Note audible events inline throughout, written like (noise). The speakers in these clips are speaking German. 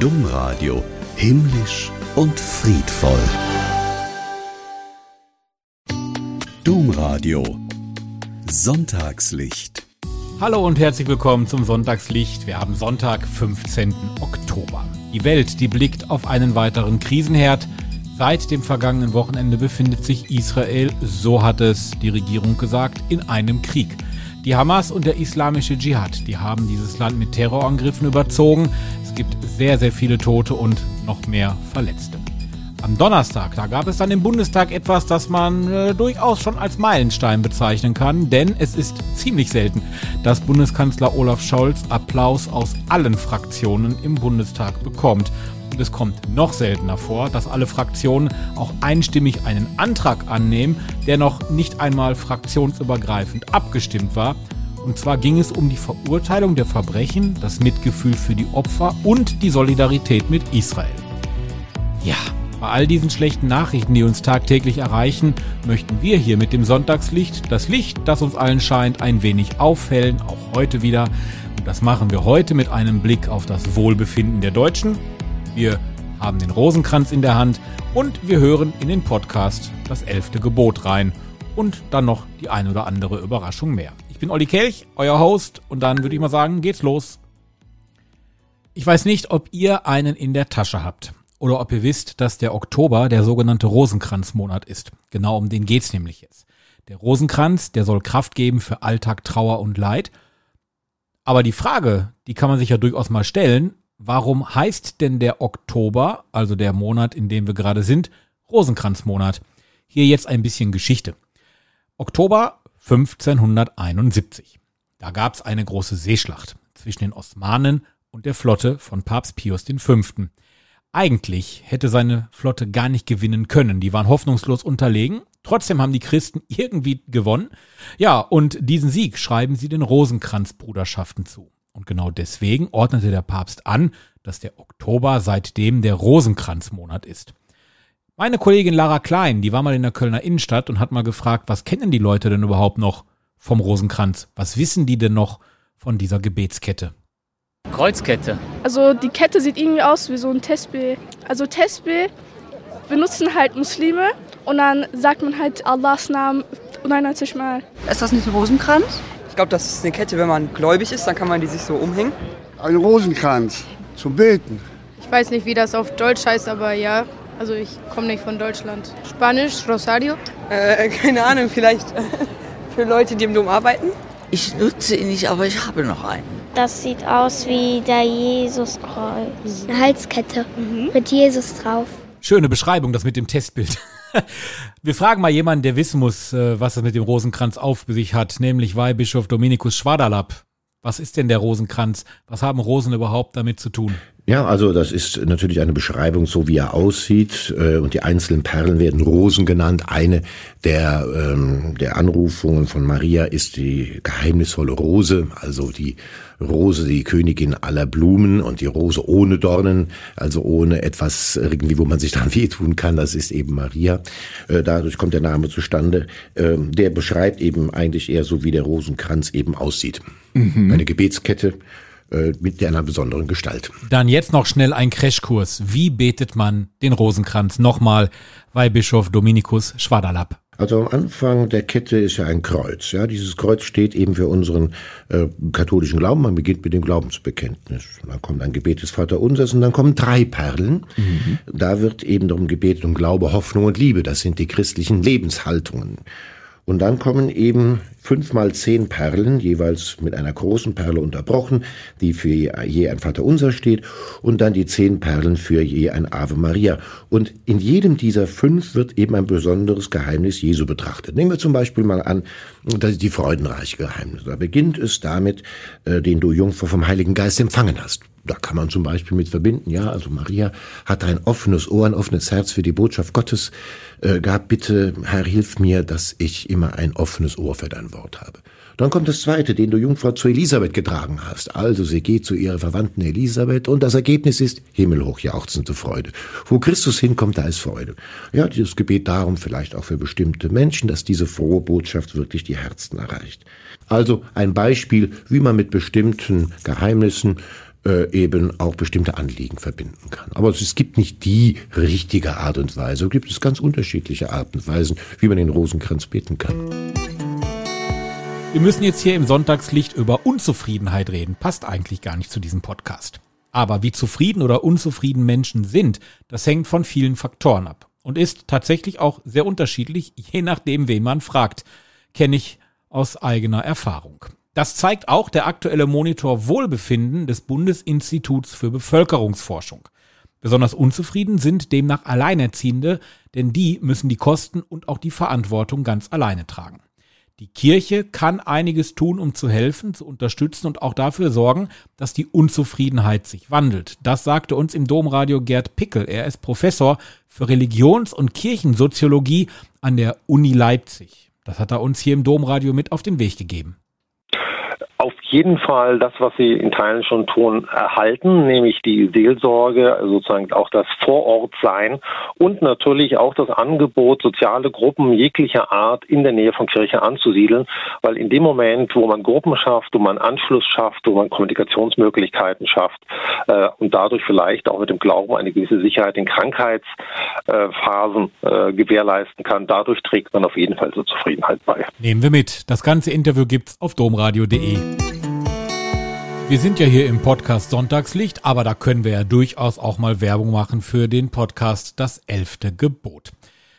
Domradio himmlisch und friedvoll. Domradio Sonntagslicht. Hallo und herzlich willkommen zum Sonntagslicht. Wir haben Sonntag, 15. Oktober. Die Welt, die blickt auf einen weiteren Krisenherd. Seit dem vergangenen Wochenende befindet sich Israel, so hat es die Regierung gesagt, in einem Krieg. Die Hamas und der islamische Dschihad, die haben dieses Land mit Terrorangriffen überzogen. Es gibt sehr, sehr viele Tote und noch mehr Verletzte. Am Donnerstag, da gab es dann im Bundestag etwas, das man äh, durchaus schon als Meilenstein bezeichnen kann, denn es ist ziemlich selten, dass Bundeskanzler Olaf Scholz Applaus aus allen Fraktionen im Bundestag bekommt. Und es kommt noch seltener vor, dass alle Fraktionen auch einstimmig einen Antrag annehmen, der noch nicht einmal fraktionsübergreifend abgestimmt war. Und zwar ging es um die Verurteilung der Verbrechen, das Mitgefühl für die Opfer und die Solidarität mit Israel. Ja, bei all diesen schlechten Nachrichten, die uns tagtäglich erreichen, möchten wir hier mit dem Sonntagslicht das Licht, das uns allen scheint, ein wenig aufhellen, auch heute wieder. Und das machen wir heute mit einem Blick auf das Wohlbefinden der Deutschen. Wir haben den Rosenkranz in der Hand und wir hören in den Podcast das elfte Gebot rein und dann noch die ein oder andere Überraschung mehr. Ich bin Olli Kelch, euer Host und dann würde ich mal sagen, geht's los. Ich weiß nicht, ob ihr einen in der Tasche habt oder ob ihr wisst, dass der Oktober der sogenannte Rosenkranzmonat ist. Genau um den geht's nämlich jetzt. Der Rosenkranz, der soll Kraft geben für Alltag, Trauer und Leid. Aber die Frage, die kann man sich ja durchaus mal stellen, warum heißt denn der Oktober, also der Monat, in dem wir gerade sind, Rosenkranzmonat? Hier jetzt ein bisschen Geschichte. Oktober 1571. Da gab's eine große Seeschlacht zwischen den Osmanen und der Flotte von Papst Pius V. Eigentlich hätte seine Flotte gar nicht gewinnen können. Die waren hoffnungslos unterlegen. Trotzdem haben die Christen irgendwie gewonnen. Ja, und diesen Sieg schreiben sie den Rosenkranzbruderschaften zu. Und genau deswegen ordnete der Papst an, dass der Oktober seitdem der Rosenkranzmonat ist. Meine Kollegin Lara Klein, die war mal in der Kölner Innenstadt und hat mal gefragt, was kennen die Leute denn überhaupt noch vom Rosenkranz? Was wissen die denn noch von dieser Gebetskette? Kreuzkette. Also die Kette sieht irgendwie aus wie so ein Tesbih. Also Tesbih benutzen halt Muslime und dann sagt man halt Allahs Namen 99 Mal. Ist das nicht ein Rosenkranz? Ich glaube, das ist eine Kette, wenn man gläubig ist, dann kann man die sich so umhängen. Ein Rosenkranz zum Beten. Ich weiß nicht, wie das auf Deutsch heißt, aber ja. Also ich komme nicht von Deutschland. Spanisch, Rosario? Äh, (laughs) keine Ahnung, vielleicht für Leute, die im Dom arbeiten. Ich nutze ihn nicht, aber ich habe noch einen. Das sieht aus wie der Jesuskreuz. Eine Halskette mhm. mit Jesus drauf. Schöne Beschreibung, das mit dem Testbild. (laughs) (laughs) Wir fragen mal jemanden, der wissen muss, äh, was es mit dem Rosenkranz auf sich hat, nämlich Weihbischof Dominikus Schwaderlapp. Was ist denn der Rosenkranz? Was haben Rosen überhaupt damit zu tun? Ja, also das ist natürlich eine Beschreibung, so wie er aussieht. Äh, und die einzelnen Perlen werden Rosen genannt. Eine der, ähm, der Anrufungen von Maria ist die geheimnisvolle Rose, also die Rose, die Königin aller Blumen und die Rose ohne Dornen, also ohne etwas irgendwie, wo man sich dann (laughs) wehtun kann. Das ist eben Maria. Äh, dadurch kommt der Name zustande. Äh, der beschreibt eben eigentlich eher so, wie der Rosenkranz eben aussieht. Mhm. Eine Gebetskette äh, mit einer besonderen Gestalt. Dann jetzt noch schnell ein Crashkurs. Wie betet man den Rosenkranz? Nochmal Weihbischof Dominikus Schwaderlapp. Also am Anfang der Kette ist ja ein Kreuz. Ja, dieses Kreuz steht eben für unseren äh, katholischen Glauben. Man beginnt mit dem Glaubensbekenntnis. Dann kommt ein Gebet des Vaterunsers und dann kommen drei Perlen. Mhm. Da wird eben darum gebetet um Glaube, Hoffnung und Liebe. Das sind die christlichen Lebenshaltungen. Und dann kommen eben fünf mal zehn Perlen, jeweils mit einer großen Perle unterbrochen, die für je ein Vaterunser steht, und dann die zehn Perlen für je ein Ave Maria. Und in jedem dieser fünf wird eben ein besonderes Geheimnis Jesu betrachtet. Nehmen wir zum Beispiel mal an, das ist die freudenreiche Geheimnis. Da beginnt es damit, äh, den du Jungfer vom Heiligen Geist empfangen hast. Da kann man zum Beispiel mit verbinden, ja, also Maria hat ein offenes Ohr, ein offenes Herz für die Botschaft Gottes äh, gehabt. Bitte, Herr, hilf mir, dass ich immer ein offenes Ohr für dein Wort habe. Dann kommt das zweite, den du Jungfrau zu Elisabeth getragen hast. Also sie geht zu ihrer Verwandten Elisabeth und das Ergebnis ist himmelhoch jauchzende Freude. Wo Christus hinkommt, da ist Freude. Ja, dieses Gebet darum vielleicht auch für bestimmte Menschen, dass diese frohe Botschaft wirklich die Herzen erreicht. Also ein Beispiel, wie man mit bestimmten Geheimnissen äh, eben auch bestimmte Anliegen verbinden kann. Aber es gibt nicht die richtige Art und Weise. Es gibt es ganz unterschiedliche Arten und Weisen, wie man den Rosenkranz beten kann. Wir müssen jetzt hier im Sonntagslicht über Unzufriedenheit reden. Passt eigentlich gar nicht zu diesem Podcast. Aber wie zufrieden oder unzufrieden Menschen sind, das hängt von vielen Faktoren ab und ist tatsächlich auch sehr unterschiedlich, je nachdem, wen man fragt. Kenne ich aus eigener Erfahrung. Das zeigt auch der aktuelle Monitor Wohlbefinden des Bundesinstituts für Bevölkerungsforschung. Besonders unzufrieden sind demnach Alleinerziehende, denn die müssen die Kosten und auch die Verantwortung ganz alleine tragen. Die Kirche kann einiges tun, um zu helfen, zu unterstützen und auch dafür sorgen, dass die Unzufriedenheit sich wandelt. Das sagte uns im Domradio Gerd Pickel. Er ist Professor für Religions- und Kirchensoziologie an der Uni Leipzig. Das hat er uns hier im Domradio mit auf den Weg gegeben jeden Fall das, was Sie in Teilen schon tun, erhalten, nämlich die Seelsorge, sozusagen auch das Vorortsein und natürlich auch das Angebot, soziale Gruppen jeglicher Art in der Nähe von Kirche anzusiedeln, weil in dem Moment, wo man Gruppen schafft, wo man Anschluss schafft, wo man Kommunikationsmöglichkeiten schafft äh, und dadurch vielleicht auch mit dem Glauben eine gewisse Sicherheit in Krankheitsphasen äh, gewährleisten kann, dadurch trägt man auf jeden Fall zur Zufriedenheit bei. Nehmen wir mit. Das ganze Interview gibt's auf domradio.de. Wir sind ja hier im Podcast Sonntagslicht, aber da können wir ja durchaus auch mal Werbung machen für den Podcast Das elfte Gebot.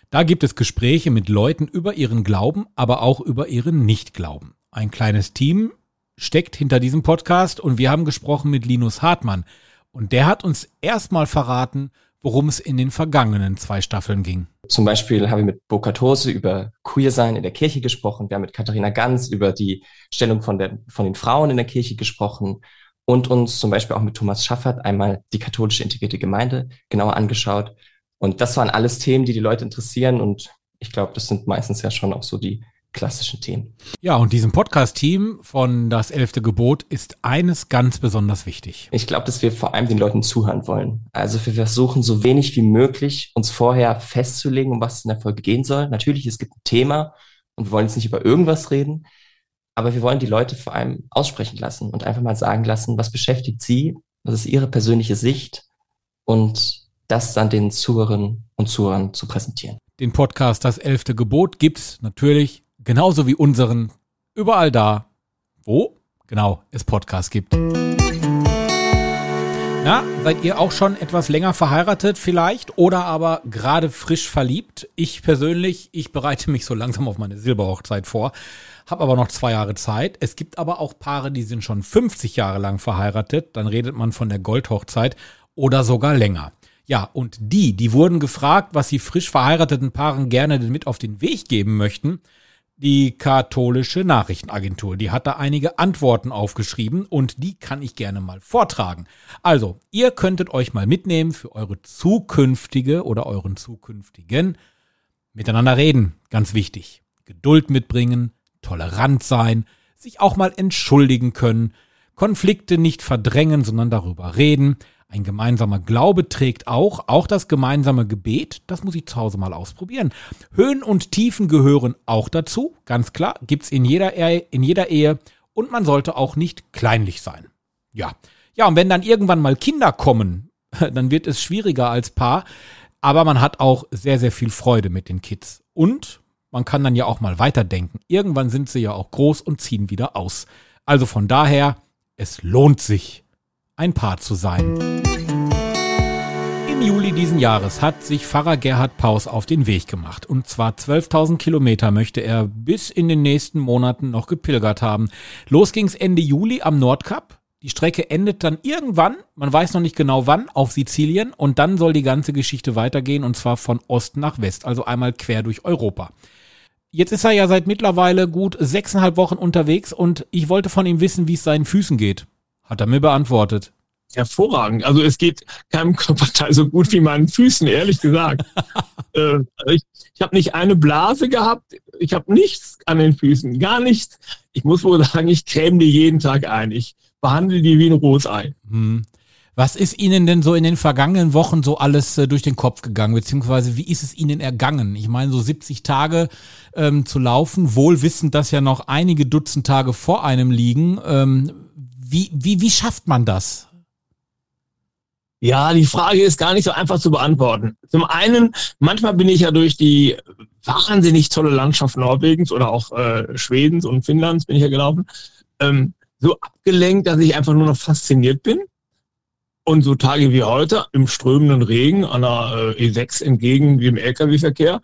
Da gibt es Gespräche mit Leuten über ihren Glauben, aber auch über ihren Nichtglauben. Ein kleines Team steckt hinter diesem Podcast und wir haben gesprochen mit Linus Hartmann. Und der hat uns erstmal verraten, worum es in den vergangenen zwei Staffeln ging. Zum Beispiel haben wir mit Burkhard Hose über Queersein in der Kirche gesprochen. Wir haben mit Katharina Ganz über die Stellung von, der, von den Frauen in der Kirche gesprochen und uns zum Beispiel auch mit Thomas Schaffert einmal die katholische integrierte Gemeinde genauer angeschaut. Und das waren alles Themen, die die Leute interessieren und ich glaube, das sind meistens ja schon auch so die klassischen Themen. Ja, und diesem Podcast-Team von Das Elfte Gebot ist eines ganz besonders wichtig. Ich glaube, dass wir vor allem den Leuten zuhören wollen. Also wir versuchen so wenig wie möglich uns vorher festzulegen, um was es in der Folge gehen soll. Natürlich, es gibt ein Thema und wir wollen jetzt nicht über irgendwas reden, aber wir wollen die Leute vor allem aussprechen lassen und einfach mal sagen lassen, was beschäftigt sie, was ist ihre persönliche Sicht und das dann den Zuhörerinnen und Zuhörern zu präsentieren. Den Podcast Das Elfte Gebot gibt's natürlich genauso wie unseren, überall da, wo genau es Podcasts gibt. Na, seid ihr auch schon etwas länger verheiratet vielleicht oder aber gerade frisch verliebt? Ich persönlich, ich bereite mich so langsam auf meine Silberhochzeit vor, habe aber noch zwei Jahre Zeit. Es gibt aber auch Paare, die sind schon 50 Jahre lang verheiratet. Dann redet man von der Goldhochzeit oder sogar länger. Ja, und die, die wurden gefragt, was sie frisch verheirateten Paaren gerne mit auf den Weg geben möchten die katholische Nachrichtenagentur. Die hat da einige Antworten aufgeschrieben und die kann ich gerne mal vortragen. Also, ihr könntet euch mal mitnehmen für eure zukünftige oder euren zukünftigen miteinander reden. Ganz wichtig. Geduld mitbringen, tolerant sein, sich auch mal entschuldigen können, Konflikte nicht verdrängen, sondern darüber reden, ein gemeinsamer Glaube trägt auch, auch das gemeinsame Gebet, das muss ich zu Hause mal ausprobieren. Höhen und Tiefen gehören auch dazu, ganz klar, gibt's in jeder, Ehe, in jeder Ehe und man sollte auch nicht kleinlich sein. Ja. Ja, und wenn dann irgendwann mal Kinder kommen, (laughs) dann wird es schwieriger als Paar, aber man hat auch sehr, sehr viel Freude mit den Kids. Und man kann dann ja auch mal weiterdenken. Irgendwann sind sie ja auch groß und ziehen wieder aus. Also von daher, es lohnt sich ein Paar zu sein. Im Juli diesen Jahres hat sich Pfarrer Gerhard Paus auf den Weg gemacht. Und zwar 12.000 Kilometer möchte er bis in den nächsten Monaten noch gepilgert haben. Los ging's Ende Juli am Nordkap. Die Strecke endet dann irgendwann, man weiß noch nicht genau wann, auf Sizilien und dann soll die ganze Geschichte weitergehen und zwar von Ost nach West, also einmal quer durch Europa. Jetzt ist er ja seit mittlerweile gut sechseinhalb Wochen unterwegs und ich wollte von ihm wissen, wie es seinen Füßen geht. Hat er mir beantwortet. Hervorragend. Also es geht keinem Körperteil so gut wie meinen Füßen, ehrlich gesagt. (laughs) äh, ich ich habe nicht eine Blase gehabt, ich habe nichts an den Füßen, gar nichts. Ich muss wohl sagen, ich creme die jeden Tag ein. Ich behandle die wie ein Rosei. Hm. Was ist Ihnen denn so in den vergangenen Wochen so alles äh, durch den Kopf gegangen, beziehungsweise wie ist es Ihnen ergangen? Ich meine, so 70 Tage ähm, zu laufen, wohl wissend, dass ja noch einige Dutzend Tage vor einem liegen. Ähm, wie, wie, wie schafft man das? Ja, die Frage ist gar nicht so einfach zu beantworten. Zum einen, manchmal bin ich ja durch die wahnsinnig tolle Landschaft Norwegens oder auch äh, Schwedens und Finnlands bin ich ja gelaufen, ähm, so abgelenkt, dass ich einfach nur noch fasziniert bin. Und so Tage wie heute im strömenden Regen an der äh, E6 entgegen dem Lkw-Verkehr,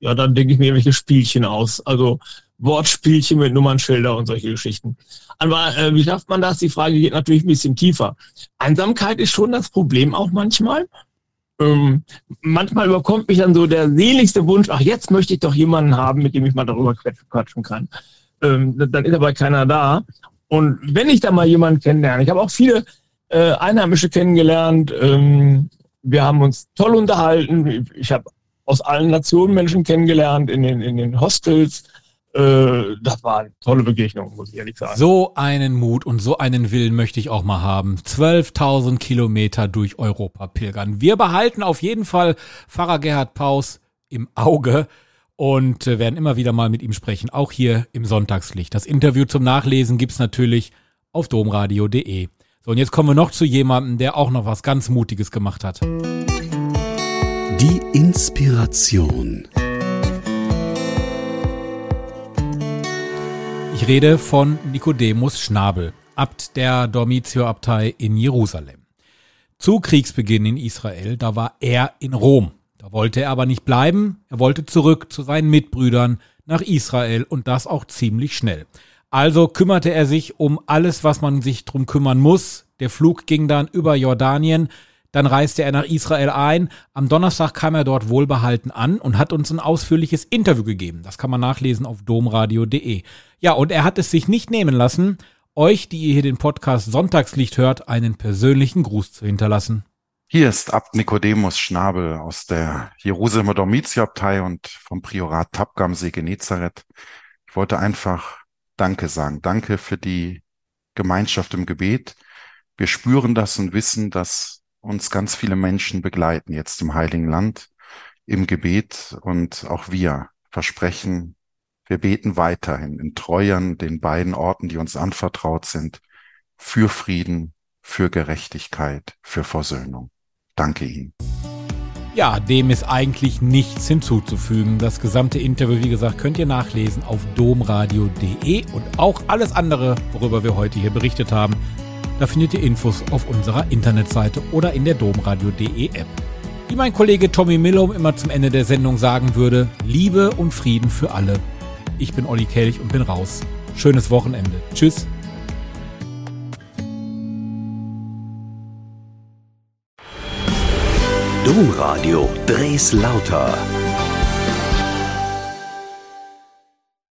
ja, dann denke ich mir welche Spielchen aus. Also Wortspielchen mit Nummernschilder und solche Geschichten. Aber äh, wie schafft man das? Die Frage geht natürlich ein bisschen tiefer. Einsamkeit ist schon das Problem auch manchmal. Ähm, manchmal überkommt mich dann so der seligste Wunsch, ach, jetzt möchte ich doch jemanden haben, mit dem ich mal darüber quatschen kann. Ähm, dann ist aber keiner da. Und wenn ich da mal jemanden kennenlerne, ich habe auch viele äh, Einheimische kennengelernt, ähm, wir haben uns toll unterhalten, ich habe aus allen Nationen Menschen kennengelernt, in den, in den Hostels, äh, das war eine tolle Begegnung, muss ich ehrlich sagen. So einen Mut und so einen Willen möchte ich auch mal haben. 12.000 Kilometer durch Europa pilgern. Wir behalten auf jeden Fall Pfarrer Gerhard Paus im Auge und äh, werden immer wieder mal mit ihm sprechen, auch hier im Sonntagslicht. Das Interview zum Nachlesen gibt's natürlich auf domradio.de. So, und jetzt kommen wir noch zu jemandem, der auch noch was ganz Mutiges gemacht hat. Die Inspiration. Ich rede von Nikodemus Schnabel, Abt der Dormitio-Abtei in Jerusalem. Zu Kriegsbeginn in Israel, da war er in Rom. Da wollte er aber nicht bleiben, er wollte zurück zu seinen Mitbrüdern nach Israel und das auch ziemlich schnell. Also kümmerte er sich um alles, was man sich drum kümmern muss. Der Flug ging dann über Jordanien, dann reiste er nach Israel ein. Am Donnerstag kam er dort wohlbehalten an und hat uns ein ausführliches Interview gegeben. Das kann man nachlesen auf domradio.de. Ja, und er hat es sich nicht nehmen lassen, euch, die ihr hier den Podcast Sonntagslicht hört, einen persönlichen Gruß zu hinterlassen. Hier ist Abt Nikodemus Schnabel aus der Jerusalemer Domitiabtei und vom Priorat Tapka am See Genezareth. Ich wollte einfach Danke sagen. Danke für die Gemeinschaft im Gebet. Wir spüren das und wissen, dass uns ganz viele Menschen begleiten jetzt im Heiligen Land im Gebet und auch wir versprechen, wir beten weiterhin in Treuern den beiden Orten, die uns anvertraut sind, für Frieden, für Gerechtigkeit, für Versöhnung. Danke Ihnen. Ja, dem ist eigentlich nichts hinzuzufügen. Das gesamte Interview, wie gesagt, könnt ihr nachlesen auf domradio.de und auch alles andere, worüber wir heute hier berichtet haben, da findet ihr Infos auf unserer Internetseite oder in der domradio.de App. Wie mein Kollege Tommy Millum immer zum Ende der Sendung sagen würde, Liebe und Frieden für alle. Ich bin Olli Kelch und bin raus. Schönes Wochenende. Tschüss. Domradio Dres Lauter